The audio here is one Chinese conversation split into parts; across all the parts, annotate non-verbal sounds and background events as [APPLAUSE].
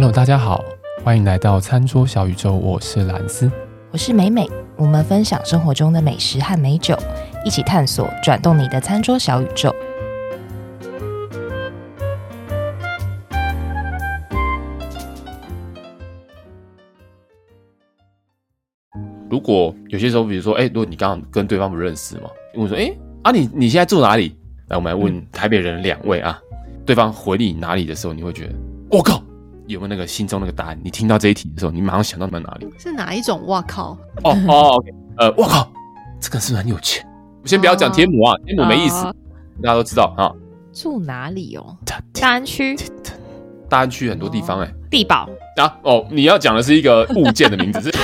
Hello，大家好，欢迎来到餐桌小宇宙，我是蓝斯，我是美美，我们分享生活中的美食和美酒，一起探索转动你的餐桌小宇宙。如果有些时候，比如说，哎，如果你刚刚跟对方不认识嘛，问说，哎，啊你你现在住哪里？来，我们来问台北人两位啊，对方回你哪里的时候，你会觉得，我靠，有没有那个心中那个答案？你听到这一题的时候，你马上想到哪里？是哪一种？哇靠！哦哦 [LAUGHS] 呃，我靠，这个是不是很有钱？我先不要讲天母啊，天母没意思，大家都知道啊。住哪里哦？大安区。大安区很多地方哎。地堡啊哦，你要讲的是一个物件的名字是？[LAUGHS]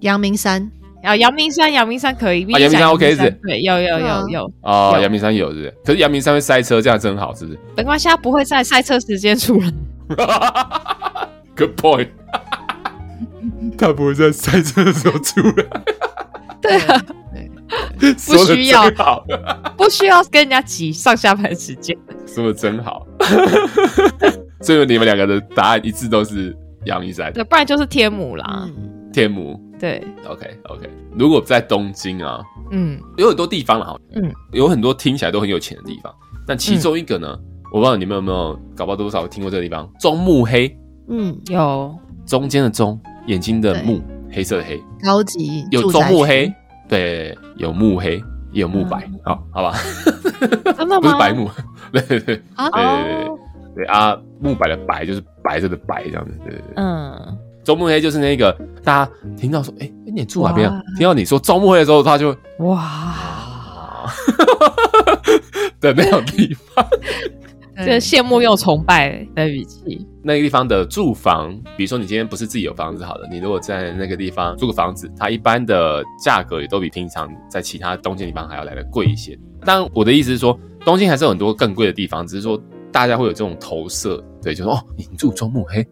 阳明山啊，阳明山，阳明山可以。啊，阳明山 OK 是？对，有有有有。哦，阳明山有是不是？可是阳明山会塞车，这样真好，是不是？没关系，他不会在塞车时间出来。Good point。他不会在塞车的时候出来。对啊，不需要，不需要跟人家挤上下班时间。说的真好。所以你们两个的答案一致都是阳明山，对，不然就是天母啦。天母，对，OK OK。如果在东京啊，嗯，有很多地方了哈，嗯，有很多听起来都很有钱的地方，但其中一个呢，我不知道你们有没有搞不好多少听过这个地方，中目黑，嗯，有，中间的中，眼睛的目，黑色的黑，高级，有中目黑，对，有目黑，也有目白，好，好吧，[LAUGHS] 不是白目，对 [LAUGHS] 对对，啊，对对对对啊，目白的白就是白色的白这样子，对对对，嗯。中目黑就是那个，大家听到说，哎、欸，你住哪边啊？听到你说中目黑的时候，他就哇，[LAUGHS] 的那种地方，[LAUGHS] 这羡慕又崇拜的语气。那个地方的住房，比如说你今天不是自己有房子，好了，你如果在那个地方租个房子，它一般的价格也都比平常在其他东京地方还要来得贵一些。当然，我的意思是说，东京还是有很多更贵的地方，只是说大家会有这种投射，对，就说哦，你住中目黑。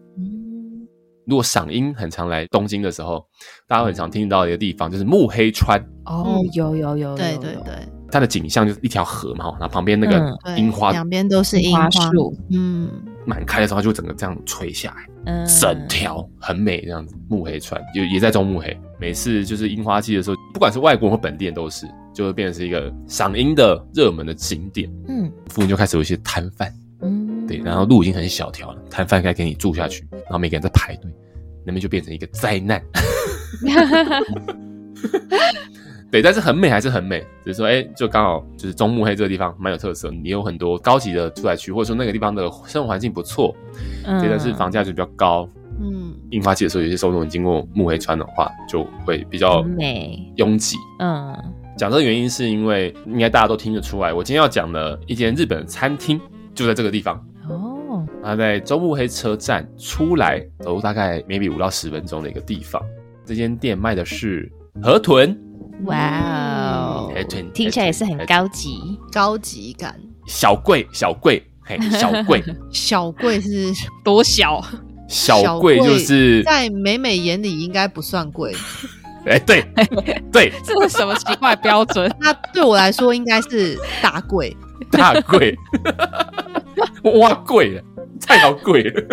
如果赏樱很常来东京的时候，大家很常听到一个地方就是目黑川。哦，有有有，对对对，它的景象就是一条河嘛，然后旁边那个樱花，两边都是樱花。树，嗯，满开的时候就整个这样垂下来，嗯，整条很美这样子。目黑川就也在中目黑，每次就是樱花季的时候，不管是外国人或本地人都是，就会变成是一个赏樱的热门的景点，嗯，附近就开始有一些摊贩。对，然后路已经很小条了，摊贩该给你住下去，然后每个人在排队，那边就变成一个灾难。[LAUGHS] 对，但是很美还是很美，只是说，哎，就刚好就是中目黑这个地方蛮有特色，你有很多高级的住宅区，或者说那个地方的生活环境不错，嗯，但是房价就比较高，嗯，樱花季的时候，有些时候如果你经过目黑川的话，就会比较美拥挤，嗯，讲这个原因是因为应该大家都听得出来，我今天要讲的一间日本餐厅就在这个地方。哦，他在中目黑车站出来走路大概 maybe 五到十分钟的一个地方。这间店卖的是河豚，哇哦，河豚听起来也是很高级，高级感。小贵，小贵，嘿，小贵，[LAUGHS] 小贵是多小？小贵就是在美美眼里应该不算贵。[LAUGHS] 哎，对，对，[LAUGHS] 这是什么奇怪标准？那对我来说应该是大贵，大贵。哇，贵了，菜好贵了。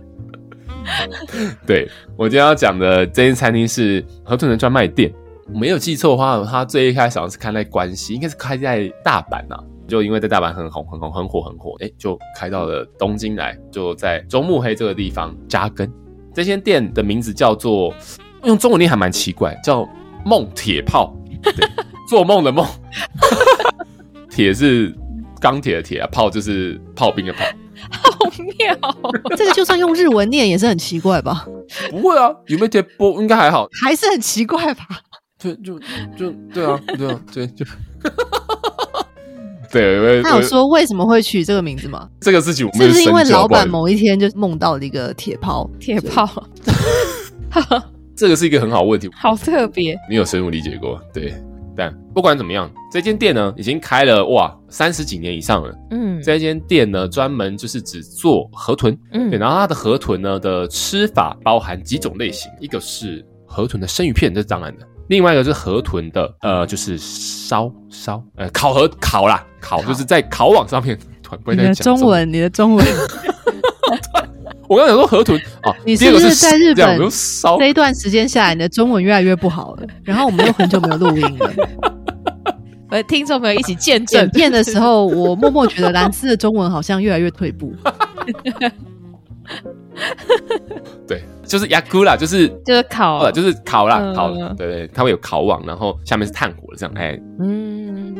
[LAUGHS] 对，我今天要讲的这间餐厅是河豚的专卖店。没有记错的话，它最一开始好像是开在关西，应该是开在大阪呐、就因为在大阪很红、很红、很火、很火，哎，就开到了东京来，就在中目黑这个地方扎根。这间店的名字叫做，用中文念还蛮奇怪，叫梦铁炮，做梦的梦，[LAUGHS] 铁是。钢铁的铁啊，炮就是炮兵的炮，好妙！[LAUGHS] 这个就算用日文念也是很奇怪吧？不会啊，有没有铁波应该还好，还是很奇怪吧？对，就就对啊，对啊，对就，[LAUGHS] 对，因为他有说为什么会取这个名字吗？这个事情我是不是因为老板某一天就梦到了一个铁炮？铁炮，[LAUGHS] 这个是一个很好问题，好特别，你有深入理解过？对。但不管怎么样，这间店呢已经开了哇三十几年以上了。嗯，这间店呢专门就是只做河豚。嗯，对，然后它的河豚呢的吃法包含几种类型，一个是河豚的生鱼片，这是当然的；另外一个是河豚的呃就是烧烧呃烤河烤啦，烤就是在烤网上面 [LAUGHS] 突然不会再讲你的中文，你的中文。我刚刚讲说河豚哦，[LAUGHS] 你是不是在日本这，这一段时间下来，你的中文越来越不好了？然后我们又很久没有录音了。[LAUGHS] 呃，听众朋友一起见证。剪片的时候，我默默觉得兰斯的中文好像越来越退步。[LAUGHS] 对，就是压库啦，就是就是烤，就是烤啦，嗯、烤。对对，它会有烤网，然后下面是炭火这样。哎，嗯，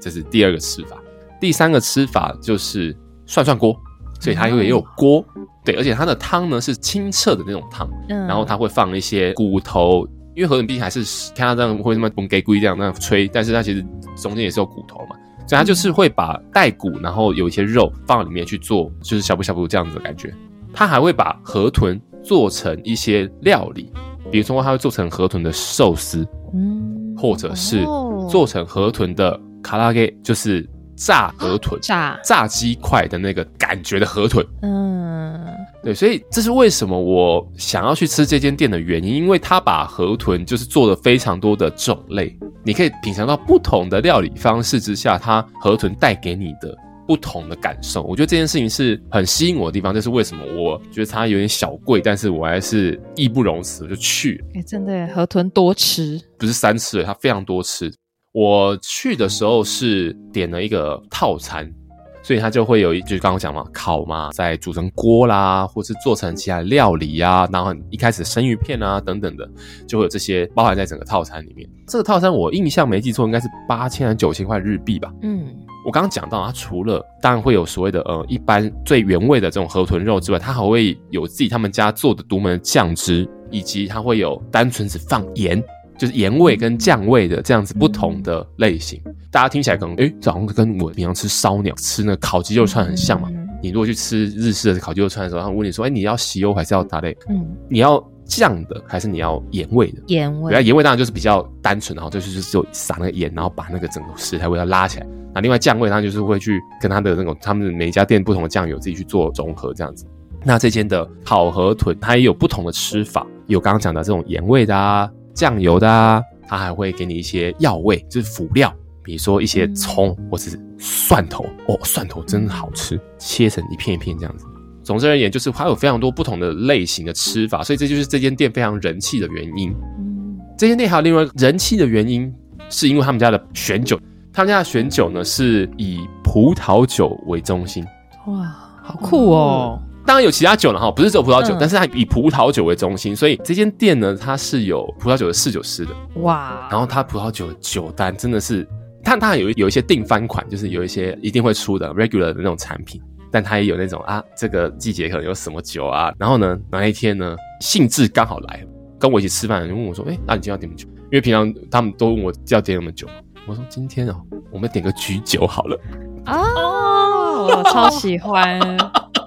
这是第二个吃法。第三个吃法就是涮涮锅。所以它又也有锅，对，而且它的汤呢是清澈的那种汤，然后它会放一些骨头，因为河豚毕竟还是看它这样会那么崩给龟这样那样吹，但是它其实中间也是有骨头嘛，所以它就是会把带骨，然后有一些肉放在里面去做，就是小不小不这样子的感觉。它还会把河豚做成一些料理，比如说它会做成河豚的寿司，嗯，或者是做成河豚的卡拉给，就是。炸河豚，炸炸鸡块的那个感觉的河豚，嗯，对，所以这是为什么我想要去吃这间店的原因，因为它把河豚就是做了非常多的种类，你可以品尝到不同的料理方式之下，它河豚带给你的不同的感受。我觉得这件事情是很吸引我的地方，这是为什么我觉得它有点小贵，但是我还是义不容辞就去。哎、欸，真的河豚多吃，不是三吃，它非常多吃。我去的时候是点了一个套餐，所以它就会有一，就是刚刚讲嘛，烤嘛，再煮成锅啦，或是做成其他料理啊，然后一开始生鱼片啊等等的，就会有这些包含在整个套餐里面。这个套餐我印象没记错，应该是八千还是九千块日币吧？嗯，我刚刚讲到，它除了当然会有所谓的呃一般最原味的这种河豚肉之外，它还会有自己他们家做的独门的酱汁，以及它会有单纯只放盐。就是盐味跟酱味的这样子不同的类型，大家听起来可能诶，这好像跟我平常吃烧鸟、吃那烤鸡肉串很像嘛。你如果去吃日式的烤鸡肉串的时候，他问你说，哎，你要咸油还是要打类？嗯，你要酱的还是你要盐味的？盐味。对啊，盐味当然就是比较单纯，然后就是就撒那个盐，然后把那个整个食材味道拉起来。那另外酱味，它就是会去跟它的那种他们每一家店不同的酱油自己去做综合这样子。那这间的烤河豚，它也有不同的吃法，有刚刚讲的这种盐味的啊。酱油的啊，它还会给你一些药味，就是辅料，比如说一些葱或者是蒜头哦，蒜头真的好吃，切成一片一片这样子。总之而言，就是它有非常多不同的类型的吃法，所以这就是这间店非常人气的原因。嗯，这间店还有另外人气的原因，是因为他们家的选酒，他们家的选酒呢是以葡萄酒为中心。哇，好酷哦！当然有其他酒了哈，不是只有葡萄酒，嗯、但是它以葡萄酒为中心，所以这间店呢，它是有葡萄酒的侍酒师的哇。然后它葡萄酒的酒单真的是，它它有有一些定番款，就是有一些一定会出的 regular 的那种产品，但它也有那种啊，这个季节可能有什么酒啊。然后呢，哪一天呢，兴致刚好来，跟我一起吃饭的人问我说，哎、欸，那你今天要点什么酒？因为平常他们都问我要点什么酒，我说今天哦，我们点个橘酒好了。哦，我超喜欢。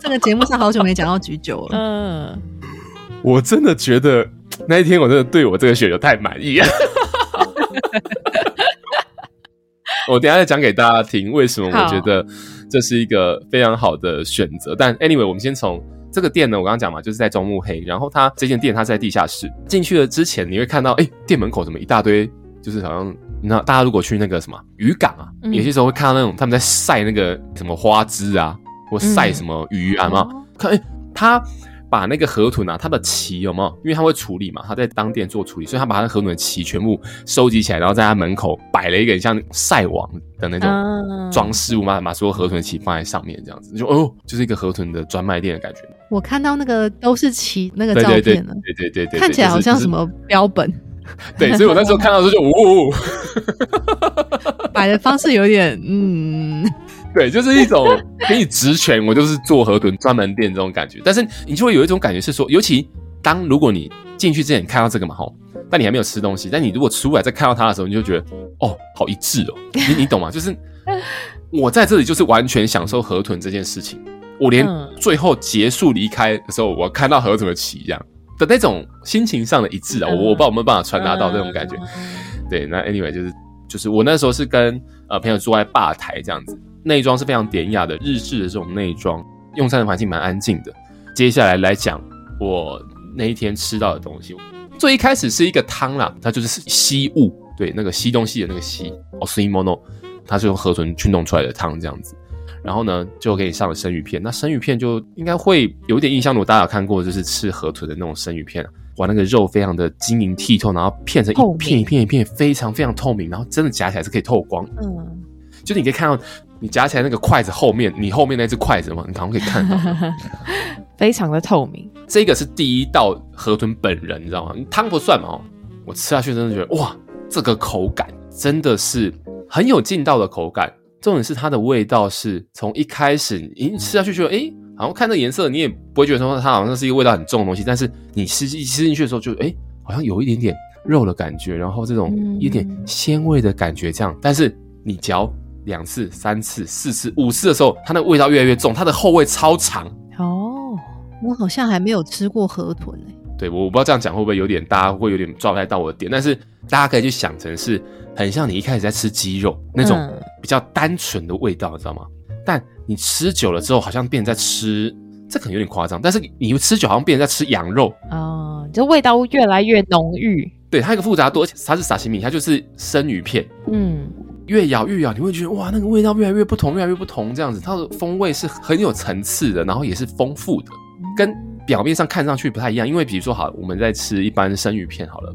这个节目上好久没讲到橘酒了。嗯，我真的觉得那一天我真的对我这个选酒太满意了。[LAUGHS] 我等一下再讲给大家听，为什么我觉得这是一个非常好的选择。但 anyway，我们先从这个店呢，我刚刚讲嘛，就是在中目黑，然后它这间店它在地下室。进去了之前，你会看到，哎，店门口怎么一大堆，就是好像那大家如果去那个什么渔港啊，嗯、有些时候会看到那种他们在晒那个什么花枝啊。或晒什么鱼啊嘛？嗯、看，哎、欸，他把那个河豚啊，它的鳍有没有？因为他会处理嘛，他在当店做处理，所以他把他的河豚的鳍全部收集起来，然后在他门口摆了一个像晒网的那种装饰物嘛，把所有河豚的鳍放在上面，这样子就哦，就是一个河豚的专卖店的感觉。我看到那个都是鳍那个照片了，对对对对，对对对，看起来好像什么标本。对，所以我那时候看到的时候就呜，[LAUGHS] 摆的方式有点嗯。对，就是一种给你职权，我就是做河豚专门店这种感觉。但是你就会有一种感觉是说，尤其当如果你进去之前看到这个嘛吼，但你还没有吃东西，但你如果出来再看到它的时候，你就觉得哦，好一致哦，你你懂吗？就是我在这里就是完全享受河豚这件事情，我连最后结束离开的时候，我看到河豚的鳍这样的那种心情上的一致啊，我我不知道有没有办法传达到这种感觉。对，那 anyway 就是就是我那时候是跟呃朋友坐在吧台这样子。内装是非常典雅的日式的这种内装，用餐的环境蛮安静的。接下来来讲我那一天吃到的东西，最一开始是一个汤啦，它就是西物，对，那个西东西的那个西，哦，吸 mono，它是用河豚去弄出来的汤这样子。然后呢，就给你上了生鱼片。那生鱼片就应该会有点印象，如果大家有看过，就是吃河豚的那种生鱼片，哇，那个肉非常的晶莹剔透，然后片成一片一片一片，非常非常透明，然后真的夹起来是可以透光。嗯，就是你可以看到你夹起来那个筷子后面，你后面那只筷子嘛，你好像可以看到，[LAUGHS] 非常的透明。这个是第一道河豚本人，你知道吗？汤不算嘛，哦，我吃下去真的觉得哇，这个口感真的是很有劲道的口感。重点是它的味道是从一开始你吃下去觉得，哎，好像看这颜色，你也不会觉得说它好像是一个味道很重的东西。但是你吃一吃进去的时候就，就哎，好像有一点点肉的感觉，然后这种一点鲜味的感觉这样。但是你嚼两次、三次、四次、五次的时候，它那个味道越来越重，它的后味超长。哦，我好像还没有吃过河豚诶。对，我不知道这样讲会不会有点，大家会有点抓不太到我的点。但是大家可以去想成是。很像你一开始在吃鸡肉那种比较单纯的味道，嗯、你知道吗？但你吃久了之后，好像变成在吃，这可能有点夸张。但是你吃久，好像变成在吃羊肉哦，这味道越来越浓郁。对，它一个复杂多，而且它是沙西米，它就是生鱼片。嗯，越咬越咬，你会觉得哇，那个味道越来越不同，越来越不同，这样子，它的风味是很有层次的，然后也是丰富的，跟表面上看上去不太一样。因为比如说，好，我们在吃一般生鱼片，好了。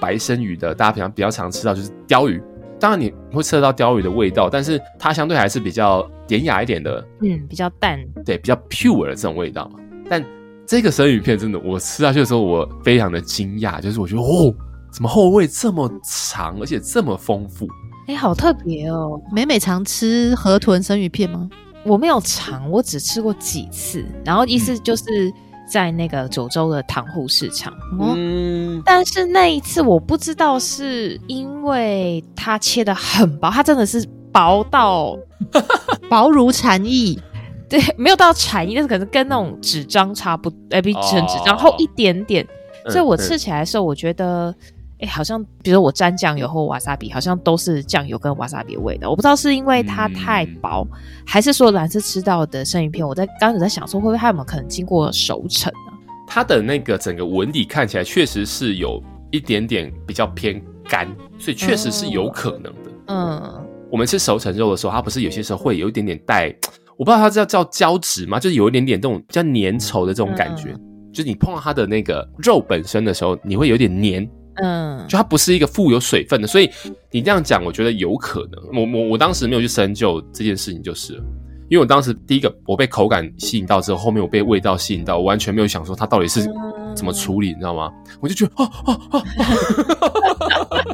白生鱼的，大家平常比较常吃到就是鲷鱼，当然你会吃得到鲷鱼的味道，但是它相对还是比较典雅一点的，嗯，比较淡，对，比较 pure 的这种味道。但这个生鱼片真的，我吃下去的时候，我非常的惊讶，就是我觉得哦，怎么后味这么长，而且这么丰富？哎、欸，好特别哦！美美常吃河豚生鱼片吗？我没有尝，我只吃过几次，然后意思就是。嗯在那个九州的塘户市场，嗯，但是那一次我不知道是因为它切的很薄，它真的是薄到 [LAUGHS] 薄如蝉翼，对，没有到蝉翼，但是可能跟那种纸张差不多，哎，比成纸张厚一点点，哦、所以我吃起来的时候，我觉得。哎，好像比如说我沾酱油或瓦萨比，好像都是酱油跟瓦萨比的味道。我不知道是因为它太薄，嗯、还是说蓝色吃到的生鱼片，我在刚才在想说，会不会它有没有可能经过熟成呢？它的那个整个纹理看起来确实是有一点点比较偏干，所以确实是有可能的。嗯，嗯我们吃熟成肉的时候，它不是有些时候会有一点点带，我不知道它叫叫胶质吗？就是有一点点这种比较粘稠的这种感觉，嗯、就是你碰到它的那个肉本身的时候，你会有点黏。嗯，就它不是一个富有水分的，所以你这样讲，我觉得有可能。我我我当时没有去深究这件事情，就是了，因为我当时第一个我被口感吸引到之后，后面我被味道吸引到，我完全没有想说它到底是怎么处理，你知道吗？我就觉得啊啊啊！[LAUGHS]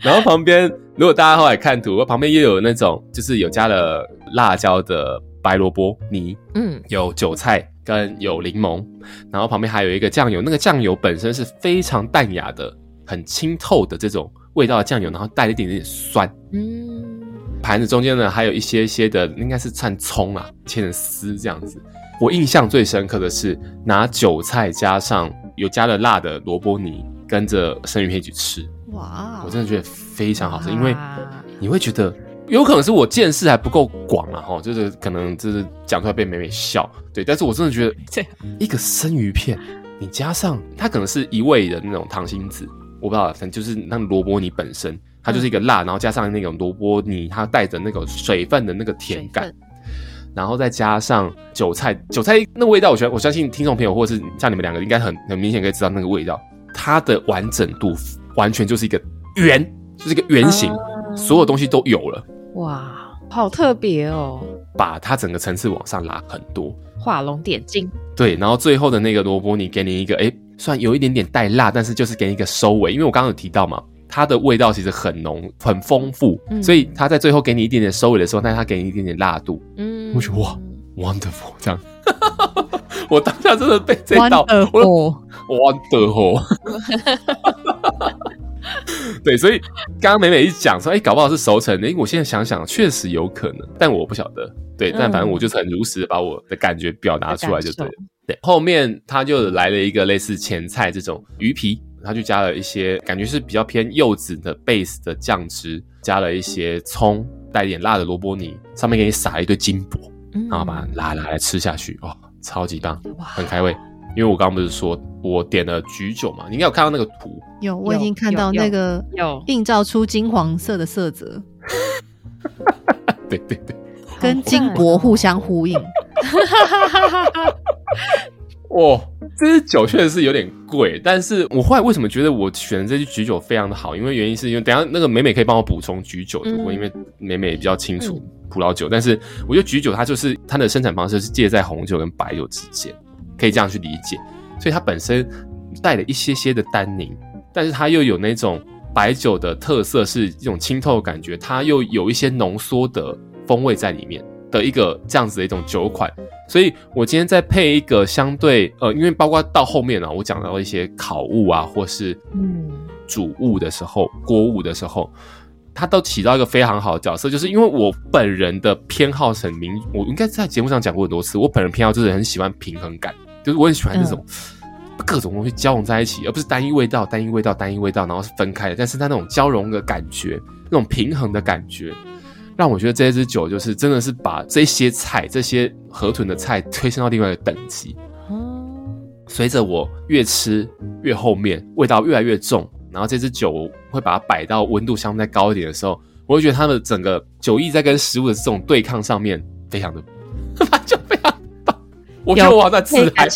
然后旁边如果大家后来看图，旁边又有那种就是有加了辣椒的白萝卜泥，嗯，有韭菜。跟有柠檬，然后旁边还有一个酱油，那个酱油本身是非常淡雅的、很清透的这种味道的酱油，然后带了一点点酸。嗯，盘子中间呢还有一些些的，应该是串葱啊，切成丝这样子。我印象最深刻的是拿韭菜加上有加了辣的萝卜泥，跟着生鱼片一起吃。哇，我真的觉得非常好吃，因为你会觉得。有可能是我见识还不够广啊，哈，就是可能就是讲出来被美美笑，对，但是我真的觉得 [LAUGHS] 这一个生鱼片，你加上它可能是一味的那种糖心子，我不知道，反正就是那萝卜泥本身，它就是一个辣，然后加上那种萝卜泥，它带着那个水分的那个甜感，然后再加上韭菜，韭菜那个味道，我觉得我相信听众朋友或者是像你们两个应该很很明显可以知道那个味道，它的完整度完全就是一个圆，就是一个圆形，所有东西都有了。哇，好特别哦！把它整个层次往上拉很多，画龙点睛。对，然后最后的那个萝卜泥给你一个，哎，虽然有一点点带辣，但是就是给你一个收尾。因为我刚刚有提到嘛，它的味道其实很浓、很丰富，嗯、所以它在最后给你一点点收尾的时候，但是它给你一点点辣度。嗯，我觉得哇，wonderful 这样。[LAUGHS] 我当下真的被这道，wonderful，wonderful。[LAUGHS] [LAUGHS] 对，所以刚刚美美一讲说，哎，搞不好是熟成的。哎，我现在想想，确实有可能，但我不晓得。对，但反正我就是很如实的把我的感觉表达出来就对了。对，后面他就来了一个类似前菜这种鱼皮，他就加了一些感觉是比较偏柚子的 base 的酱汁，加了一些葱，带一点辣的萝卜泥，上面给你撒一堆金箔，然后把它拉拉来吃下去，哇，超级棒，很开胃。因为我刚刚不是说我点了橘酒嘛，你应该有看到那个图。有，我已经看到那个有映照出金黄色的色泽。对 [LAUGHS] 对对，[LAUGHS] 跟金箔互相呼应。[LAUGHS] 哇，这支酒确实是有点贵，但是我后来为什么觉得我选的这支橘酒非常的好？因为原因是因为等下那个美美可以帮我补充橘酒的，嗯、因为美美比较清楚葡萄酒，嗯、但是我觉得橘酒它就是它的生产方式是介在红酒跟白酒之间，可以这样去理解，所以它本身带了一些些的单宁，但是它又有那种白酒的特色，是一种清透的感觉，它又有一些浓缩的风味在里面。的一个这样子的一种酒款，所以我今天再配一个相对呃，因为包括到后面啊，我讲到一些烤物啊，或是嗯煮物的时候，锅物的时候，它都起到一个非常好的角色。就是因为我本人的偏好很明，我应该在节目上讲过很多次，我本人偏好就是很喜欢平衡感，就是我很喜欢这种各种东西交融在一起，而不是单一味道、单一味道、单一味道，然后是分开的，但是它那种交融的感觉，那种平衡的感觉。让我觉得这支酒就是真的是把这些菜、这些河豚的菜推升到另外一个等级。随着我越吃越后面，味道越来越重，然后这支酒会把它摆到温度相对高一点的时候，我会觉得它的整个酒意在跟食物的这种对抗上面非常的，就。我觉得我好像在自嗨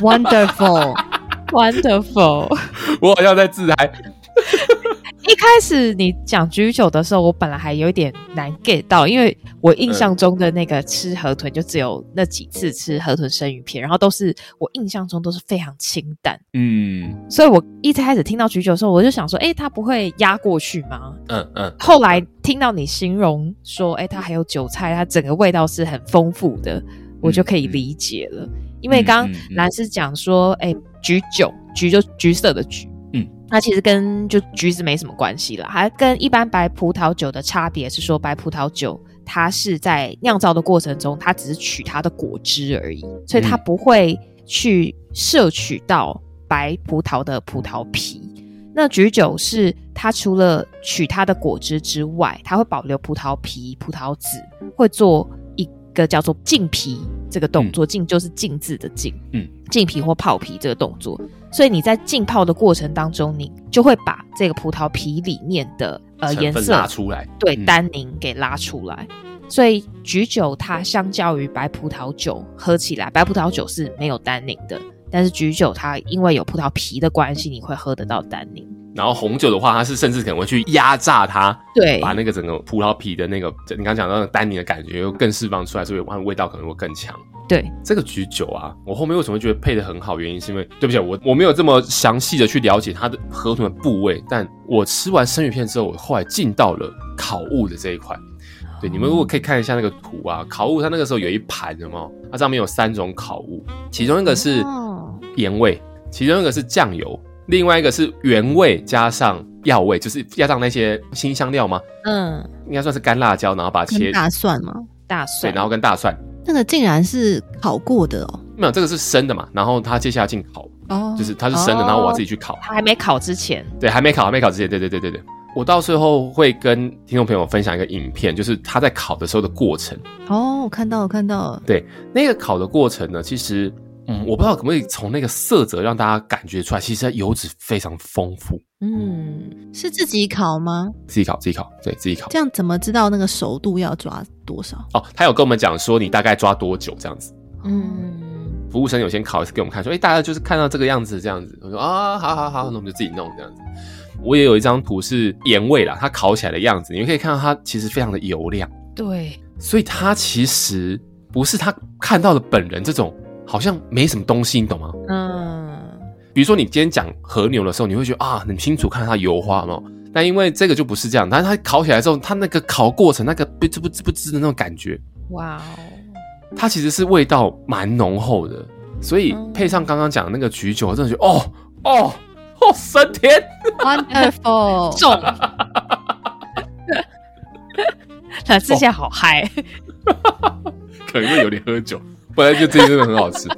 ，wonderful，wonderful，[LAUGHS] [LAUGHS] [LAUGHS] 我好像在自嗨。一开始你讲橘酒的时候，我本来还有一点难 get 到，因为我印象中的那个吃河豚就只有那几次吃河豚生鱼片，然后都是我印象中都是非常清淡，嗯，所以我一开始听到橘酒的时候，我就想说，哎，它不会压过去吗？嗯嗯。后来听到你形容说，哎，它还有韭菜，它整个味道是很丰富的，我就可以理解了。因为刚刚兰斯讲说，哎，橘酒，橘就橘色的橘。嗯那其实跟就橘子没什么关系了，还跟一般白葡萄酒的差别是说，白葡萄酒它是在酿造的过程中，它只是取它的果汁而已，所以它不会去摄取到白葡萄的葡萄皮。那橘酒是它除了取它的果汁之外，它会保留葡萄皮、葡萄籽，会做一个叫做浸皮这个动作，浸就是浸渍的浸，嗯，浸皮或泡皮这个动作。所以你在浸泡的过程当中，你就会把这个葡萄皮里面的呃颜色拉出来，对，单宁给拉出来。嗯、所以橘酒它相较于白葡萄酒喝起来，白葡萄酒是没有单宁的，但是橘酒它因为有葡萄皮的关系，你会喝得到单宁。然后红酒的话，它是甚至可能会去压榨它，对，把那个整个葡萄皮的那个你刚刚讲到的单宁的感觉又更释放出来，所以它味道可能会更强。对这个橘酒啊，我后面为什么会觉得配的很好？原因是因为对不起，我我没有这么详细的去了解它的河豚的部位，但我吃完生鱼片之后，我后来进到了烤物的这一块。对，你们如果可以看一下那个图啊，烤物它那个时候有一盘，有没有？它上面有三种烤物，其中一个是盐味，其中一个是酱油，另外一个是原味加上药味，就是加上那些新香料吗？嗯，应该算是干辣椒，然后把它切大蒜吗？大蒜，对，然后跟大蒜。那个竟然是烤过的哦？没有，这个是生的嘛。然后它接下来进烤，哦，就是它是生的，然后我要自己去烤。它还没烤之前，对，还没烤，还没烤之前，对对对对对。我到最后会跟听众朋友分享一个影片，就是它在烤的时候的过程。哦，我看到了，看到了。对，那个烤的过程呢，其实。嗯，我不知道可不可以从那个色泽让大家感觉出来，其实它油脂非常丰富。嗯，是自己烤吗？自己烤，自己烤，对，自己烤。这样怎么知道那个熟度要抓多少？哦，他有跟我们讲说你大概抓多久这样子。嗯，服务生有先烤一次给我们看，说，哎，大家就是看到这个样子这样子。我说啊，好好好，那我们就自己弄这样子。我也有一张图是盐味啦，它烤起来的样子，你们可以看到它其实非常的油亮。对，所以它其实不是他看到的本人这种。好像没什么东西，你懂吗？嗯，比如说你今天讲和牛的时候，你会觉得啊，很清楚看到它油花嘛。但因为这个就不是这样，但是它烤起来之后，它那个烤过程，那个不滋不滋不滋的那种感觉，哇哦，它其实是味道蛮浓厚的。所以配上刚刚讲的那个橘酒，我真的觉得哦哦哦，升天，wonderful，重，他之前好嗨，可能会有点喝酒。本来就这些真的很好吃，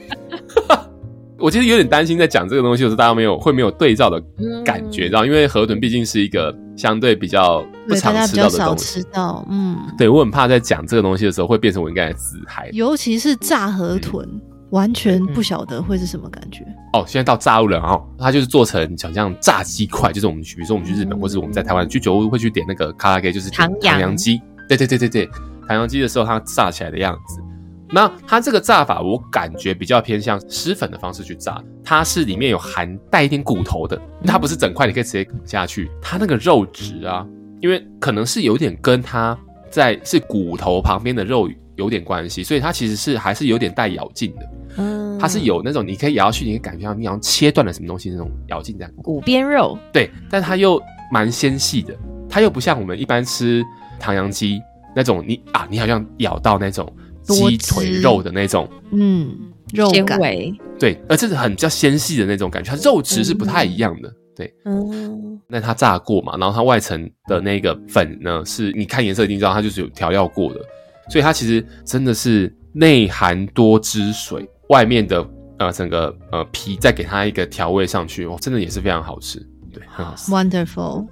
[LAUGHS] 我其实有点担心在讲这个东西的时候，大家没有会没有对照的感觉，知道？因为河豚毕竟是一个相对比较不常吃到的东西，吃到，嗯，对，我很怕在讲这个东西的时候会变成我应该的自嗨，尤其是炸河豚，嗯、完全不晓得会是什么感觉。哦，现在到炸物了啊，它就是做成像这样炸鸡块，就是我们去，比如说我们去日本，嗯、或者我们在台湾去酒屋会去点那个卡拉 K，，就是唐扬鸡，对对对对对。糖浆鸡的时候它炸起来的样子。那它这个炸法，我感觉比较偏向湿粉的方式去炸，它是里面有含带一点骨头的，它不是整块，你可以直接啃下去。它那个肉质啊，因为可能是有点跟它在是骨头旁边的肉有点关系，所以它其实是还是有点带咬劲的。嗯，它是有那种你可以咬下去，你感觉到你好像切断了什么东西那种咬劲在骨边肉。对，但它又蛮纤细的，它又不像我们一般吃唐扬鸡那种你，你啊，你好像咬到那种。鸡腿肉的那种，嗯，肉纤维，对，而且是很比较纤细的那种感觉，它肉质是不太一样的，嗯、对，嗯，那它炸过嘛，然后它外层的那个粉呢，是你看颜色一定知道它就是有调料过的，所以它其实真的是内含多汁水，外面的呃整个呃皮再给它一个调味上去，哦，真的也是非常好吃，对，很好吃，[LAUGHS] Wonderful，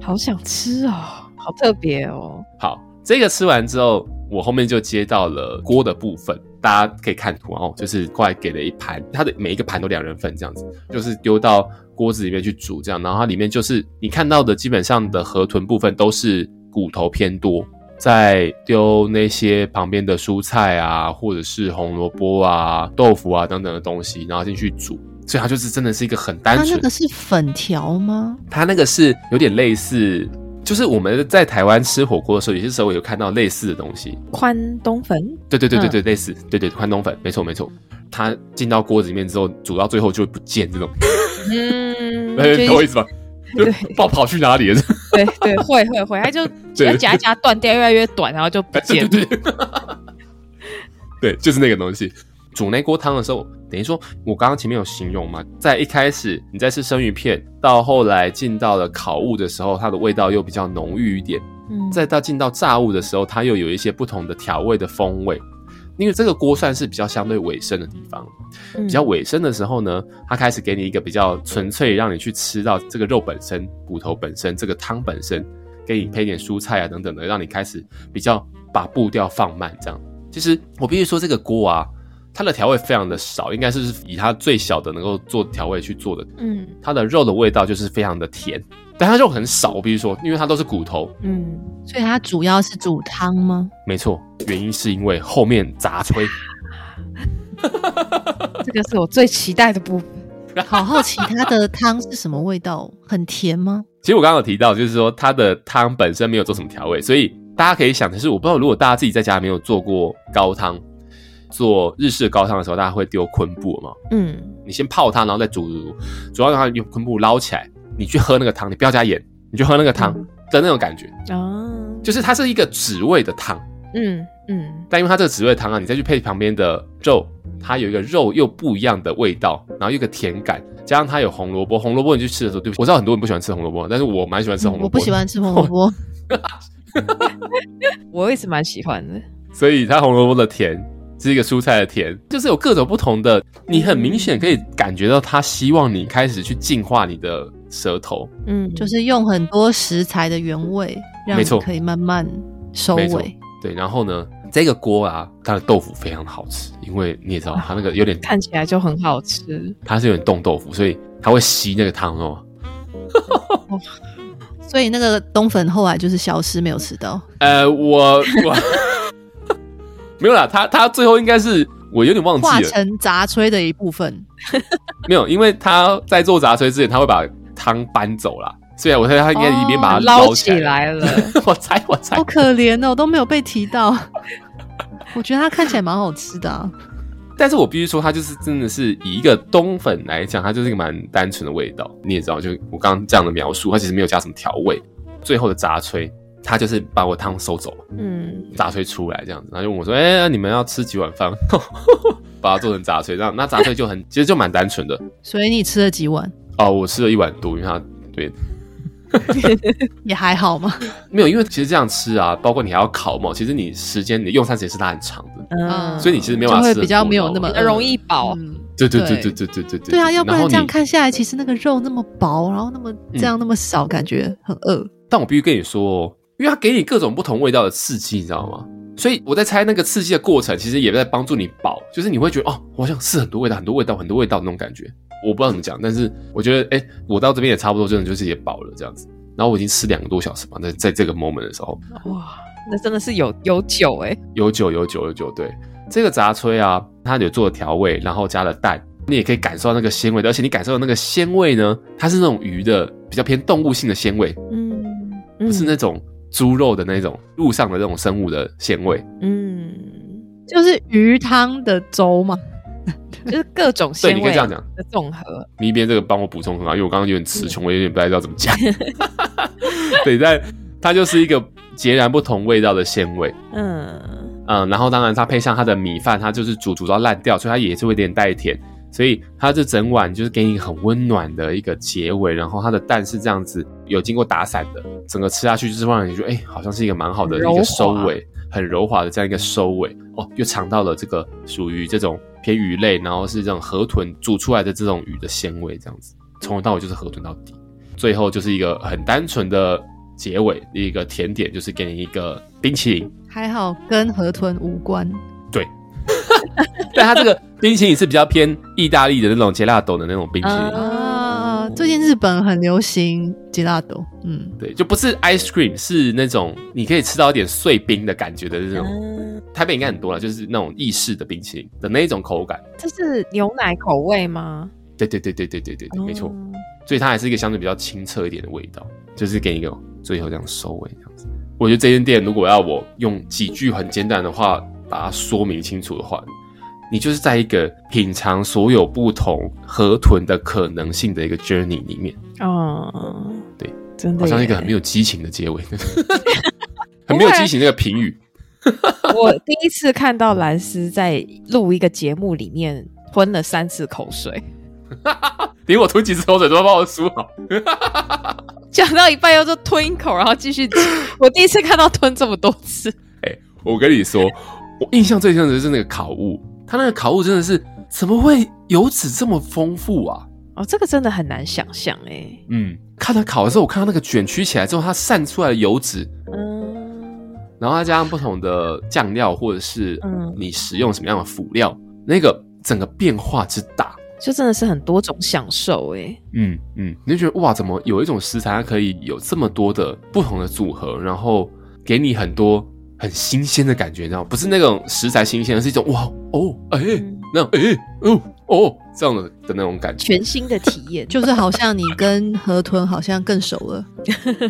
好想吃哦，好特别哦，好，这个吃完之后。我后面就接到了锅的部分，大家可以看图哦，就是过来给了一盘，它的每一个盘都两人份这样子，就是丢到锅子里面去煮这样，然后它里面就是你看到的基本上的河豚部分都是骨头偏多，再丢那些旁边的蔬菜啊，或者是红萝卜啊、豆腐啊等等的东西，然后进去煮，所以它就是真的是一个很单纯。它那个是粉条吗？它那个是有点类似。就是我们在台湾吃火锅的时候，有些时候有看到类似的东西，宽冬粉。对对对对对，嗯、类似，对对宽冬粉，没错没错。它进到锅子里面之后，煮到最后就会不见这种。嗯，[LAUGHS] 懂我意思吧？对，就不知道跑去哪里了。对对，会会会，它就 [LAUGHS] 夹一夹断掉，越来越短，然后就不见。[LAUGHS] 对对对，对，就是那个东西。煮那锅汤的时候，等于说我刚刚前面有形容嘛，在一开始你在吃生鱼片，到后来进到了烤物的时候，它的味道又比较浓郁一点，嗯，再到进到炸物的时候，它又有一些不同的调味的风味。因为这个锅算是比较相对尾声的地方，比较尾声的时候呢，它开始给你一个比较纯粹，让你去吃到这个肉本身、骨头本身、这个汤本身，给你配点蔬菜啊等等的，让你开始比较把步调放慢。这样，其实我必须说这个锅啊。它的调味非常的少，应该是以它最小的能够做调味去做的。嗯，它的肉的味道就是非常的甜，但它肉很少。我必须说，因为它都是骨头。嗯，所以它主要是煮汤吗？没错，原因是因为后面杂炊。[LAUGHS] 这个是我最期待的部分。好好奇它的汤是什么味道？很甜吗？其实我刚刚有提到，就是说它的汤本身没有做什么调味，所以大家可以想的是，我不知道如果大家自己在家没有做过高汤。做日式高汤的时候，大家会丢昆布嘛？嗯，你先泡它，然后再煮煮煮，煮到它用昆布捞起来，你去喝那个汤，你不要加盐，你就喝那个汤的那种感觉。哦，嗯、就是它是一个紫味的汤，嗯嗯，但因为它这个紫味汤啊，你再去配旁边的肉，它有一个肉又不一样的味道，然后有一个甜感，加上它有红萝卜，红萝卜你去吃的时候，对不起，我知道很多人不喜欢吃红萝卜，但是我蛮喜欢吃红萝卜，我不喜欢吃红萝卜，[LAUGHS] 我也是蛮喜欢的，所以它红萝卜的甜。是一个蔬菜的甜，就是有各种不同的，你很明显可以感觉到他希望你开始去净化你的舌头，嗯，就是用很多食材的原味，让你可以慢慢收尾。对，然后呢，这个锅啊，它的豆腐非常的好吃，因为你也知道，它那个有点 [LAUGHS] 看起来就很好吃，它是有点冻豆腐，所以它会吸那个汤哦。所以那个冬粉后来就是消失，没有吃到。[LAUGHS] 呃，我我。没有啦，他他最后应该是我有点忘记了，化成杂炊的一部分。没有，因为他在做杂炊之前，他会把汤搬走啦。所以我猜他应该里面把它捞起来了。[LAUGHS] 哦、我猜，我猜，好可怜哦，都没有被提到。我觉得它看起来蛮好吃的、啊，但是我必须说，它就是真的是以一个冬粉来讲，它就是一个蛮单纯的味道。你也知道，就我刚刚这样的描述，它其实没有加什么调味。最后的杂炊。他就是把我汤收走，嗯，杂碎出来这样子，然后就问我说：“哎、欸，你们要吃几碗饭？” [LAUGHS] 把它做成杂碎，这样那杂碎就很，其实就蛮单纯的。所以你吃了几碗？哦，我吃了一碗多，因为它对，[LAUGHS] 也还好嘛。没有，因为其实这样吃啊，包括你还要烤嘛，其实你时间你用餐时间是它很长的，嗯，所以你其实没有办法吃，会比较没有那么容易饱。对对对对对对对对。对啊，要不然这样看下来，其实那个肉那么薄，然后那么这样那么少，感觉很饿。但我必须跟你说。因为它给你各种不同味道的刺激，你知道吗？所以我在猜那个刺激的过程，其实也在帮助你饱，就是你会觉得哦，我好像是很多味道，很多味道，很多味道的那种感觉。我不知道怎么讲，但是我觉得，哎，我到这边也差不多，真的就是也饱了这样子。然后我已经吃两个多小时嘛，在在这个 moment 的时候，哇，那真的是有有酒哎，有酒有酒有酒。对，这个杂炊啊，它有做调味，然后加了蛋，你也可以感受到那个鲜味，而且你感受到那个鲜味呢，它是那种鱼的比较偏动物性的鲜味，嗯，不是那种猪肉的那种路上的这种生物的鲜味，嗯，就是鱼汤的粥嘛。[LAUGHS] 就是各种鲜味，对，你可以这样讲的综合。咪边这个帮我补充很好，因为我刚刚有点词 [LAUGHS] 穷，我有点不太知道怎么讲。[LAUGHS] 对，但它就是一个截然不同味道的鲜味。嗯嗯，然后当然它配上它的米饭，它就是煮煮到烂掉，所以它也是会有点带甜。所以它这整碗就是给你很温暖的一个结尾。然后它的蛋是这样子有经过打散的，整个吃下去就是让人觉得哎，好像是一个蛮好的一个收尾，很柔滑的这样一个收尾。哦，又尝到了这个属于这种。偏鱼类，然后是这种河豚煮出来的这种鱼的鲜味，这样子从头到尾就是河豚到底，最后就是一个很单纯的结尾，一个甜点就是给你一个冰淇淋，还好跟河豚无关。对，[LAUGHS] 但它这个冰淇淋是比较偏意大利的那种杰拉斗的那种冰淇淋啊。最近日本很流行杰拉斗，嗯，对，就不是 ice cream，是那种你可以吃到一点碎冰的感觉的这种。嗯台北应该很多了，就是那种意式的冰淇淋的那一种口感。这是牛奶口味吗？对对对对对对对，没错。所以它还是一个相对比较清澈一点的味道，就是给你一个最后这样收尾这样子。我觉得这间店如果要我用几句很简单的话把它说明清楚的话，你就是在一个品尝所有不同河豚的可能性的一个 journey 里面。哦，对，真的好像一个很没有激情的结尾，[LAUGHS] 很没有激情那个评语。[LAUGHS] 我第一次看到兰斯在录一个节目里面吞了三次口水，[LAUGHS] 连我吞几次口水都要把我数好。讲到一半又说吞一口，然后继续吃。我第一次看到吞这么多次。哎、欸，我跟你说，我印象最深的是那个烤物，它那个烤物真的是怎么会油脂这么丰富啊？哦，这个真的很难想象哎。嗯，看它烤的时候，我看到那个卷曲起来之后，它散出来的油脂，嗯。然后再加上不同的酱料，或者是你使用什么样的辅料，嗯、那个整个变化之大，就真的是很多种享受哎。嗯嗯，你就觉得哇，怎么有一种食材它可以有这么多的不同的组合，然后给你很多很新鲜的感觉，你知道吗？不是那种食材新鲜，而是一种哇哦哎、欸，那哎、欸、哦。哦，这样的的那种感觉，全新的体验，[LAUGHS] 就是好像你跟河豚好像更熟了，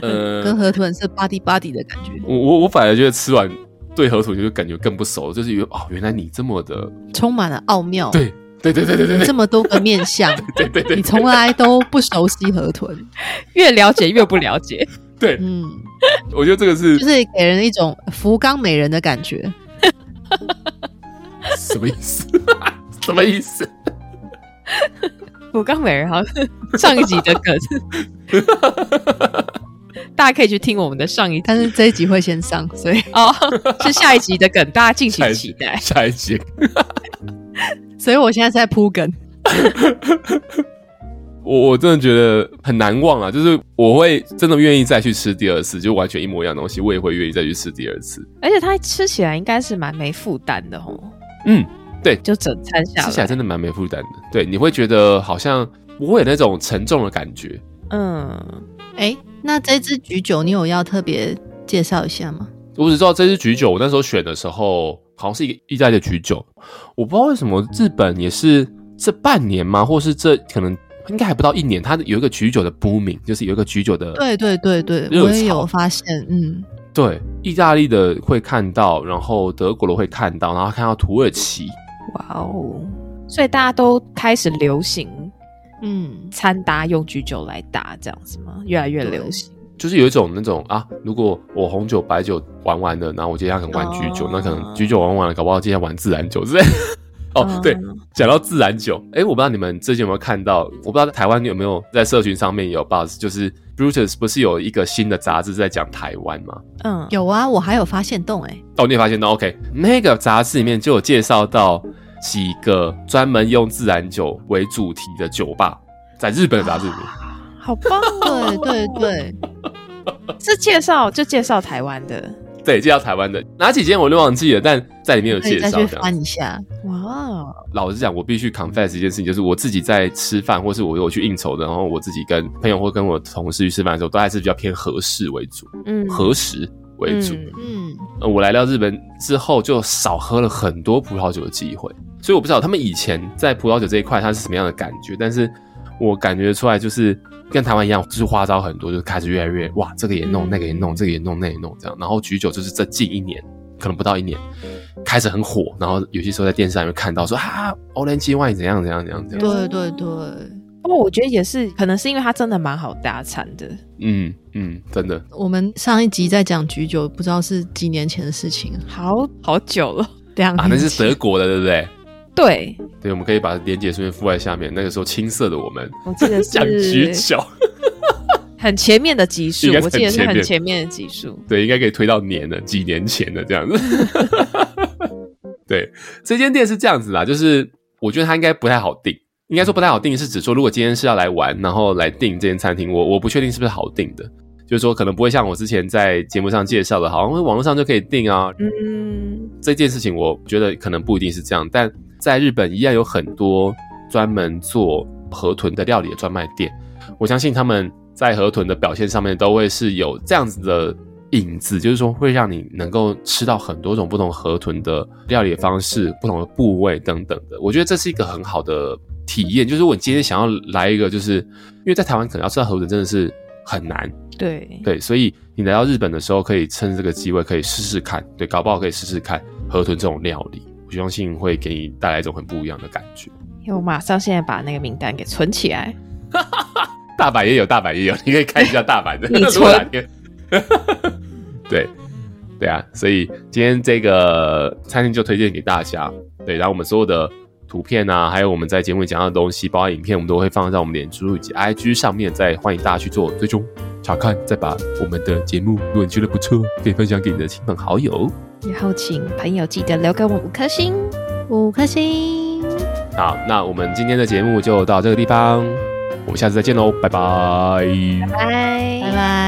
呃，[LAUGHS] 跟河豚是 buddy buddy 的感觉。我我我反而觉得吃完对河豚就感觉更不熟，就是因为哦，原来你这么的充满了奥妙，对对对对对对，这么多个面相，[LAUGHS] 对对对，你从来都不熟悉河豚，越了解越不了解，对，嗯，我觉得这个是就是给人一种福冈美人的感觉，什么意思？[LAUGHS] 什么意思？福冈美人好像上一集的梗，[LAUGHS] 大家可以去听我们的上一集，但是这一集会先上，所以哦是下一集的梗，大家敬请期待下一集。[LAUGHS] 所以我现在在铺梗，我我真的觉得很难忘啊！就是我会真的愿意再去吃第二次，就完全一模一样的东西，我也会愿意再去吃第二次。而且它吃起来应该是蛮没负担的哦。嗯。对，就整餐下来，吃起来真的蛮没负担的。对，你会觉得好像不会有那种沉重的感觉。嗯，哎，那这支橘酒你有要特别介绍一下吗？我只知道这支橘酒，我那时候选的时候好像是一个意大利的橘酒，我不知道为什么日本也是这半年吗？或是这可能应该还不到一年，它有一个橘酒的 booming，就是有一个橘酒的，对对对对，我也有发现，嗯。对，意大利的会看到，然后德国的会看到，然后看到土耳其。哇哦！所以大家都开始流行，嗯，餐搭用居酒来搭这样子吗？越来越流行，就是有一种那种啊，如果我红酒、白酒玩完了，然后我接下来可能玩居酒，哦、那可能居酒玩完了，搞不好接下来玩自然酒之类。哦，哦对，讲到自然酒，哎，我不知道你们最近有没有看到，我不知道台湾有没有在社群上面有 buzz，就是 Brutus 不是有一个新的杂志在讲台湾吗？嗯，有啊，我还有发现洞哎、欸，哦，你也发现洞，OK，那个杂志里面就有介绍到。几个专门用自然酒为主题的酒吧，在日本的杂志里面，好棒哦！对对对，[LAUGHS] 是介绍就介绍台湾的，对，介绍台湾的哪几间我都忘记了，但在里面有介绍。一下，哇！老实讲，我必须 confess 一件事情，就是我自己在吃饭，或是我有去应酬的，然后我自己跟朋友或跟我同事去吃饭的时候，都还是比较偏合适为主，嗯，合食为主，嗯。嗯呃，我来到日本之后就少喝了很多葡萄酒的机会，所以我不知道他们以前在葡萄酒这一块它是什么样的感觉，但是我感觉出来就是跟台湾一样，就是花招很多，就开始越来越哇，这个也弄，那个也弄，这个也弄，那个也弄这样。然后橘酒就是这近一年，可能不到一年，开始很火，然后有些时候在电视上面看到说啊，Orange Wine 怎样怎样怎样怎样。对对对。不过我觉得也是，可能是因为它真的蛮好搭餐的。嗯嗯，真的。我们上一集在讲菊酒，不知道是几年前的事情，好好久了，两年啊，那是德国的，对不对？对对，我们可以把连结顺便附在下面。那个时候青涩的我们，我记得是讲橘酒，[LAUGHS] 很前面的集数，我记得是很前面的集数。对，应该可以推到年了，几年前的这样子。[LAUGHS] 对，这间店是这样子啦，就是我觉得它应该不太好订。应该说不太好订，是指说如果今天是要来玩，然后来订这间餐厅，我我不确定是不是好订的，就是说可能不会像我之前在节目上介绍的，好像网络上就可以订啊。嗯，这件事情我觉得可能不一定是这样，但在日本一样有很多专门做河豚的料理的专卖店，我相信他们在河豚的表现上面都会是有这样子的影子，就是说会让你能够吃到很多种不同河豚的料理方式、不同的部位等等的，我觉得这是一个很好的。体验就是，我今天想要来一个，就是因为在台湾可能要吃到河豚真的是很难，对。对，所以你来到日本的时候，可以趁这个机会可以试试看，对，搞不好可以试试看河豚这种料理，我相信会给你带来一种很不一样的感觉。因为我马上现在把那个名单给存起来，[LAUGHS] 大阪也有，大阪也有，[LAUGHS] 你可以看一下大阪的。[LAUGHS] 你存？对对啊，所以今天这个餐厅就推荐给大家，对，然后我们所有的。图片啊，还有我们在节目里讲到的东西，包括影片，我们都会放在我们脸书以及 IG 上面，再欢迎大家去做追踪、查看，再把我们的节目，如果你觉得不错，可以分享给你的亲朋好友。然后请朋友记得留给我们五颗星，五颗星。好，那我们今天的节目就到这个地方，我们下次再见喽，拜拜，拜拜，拜拜。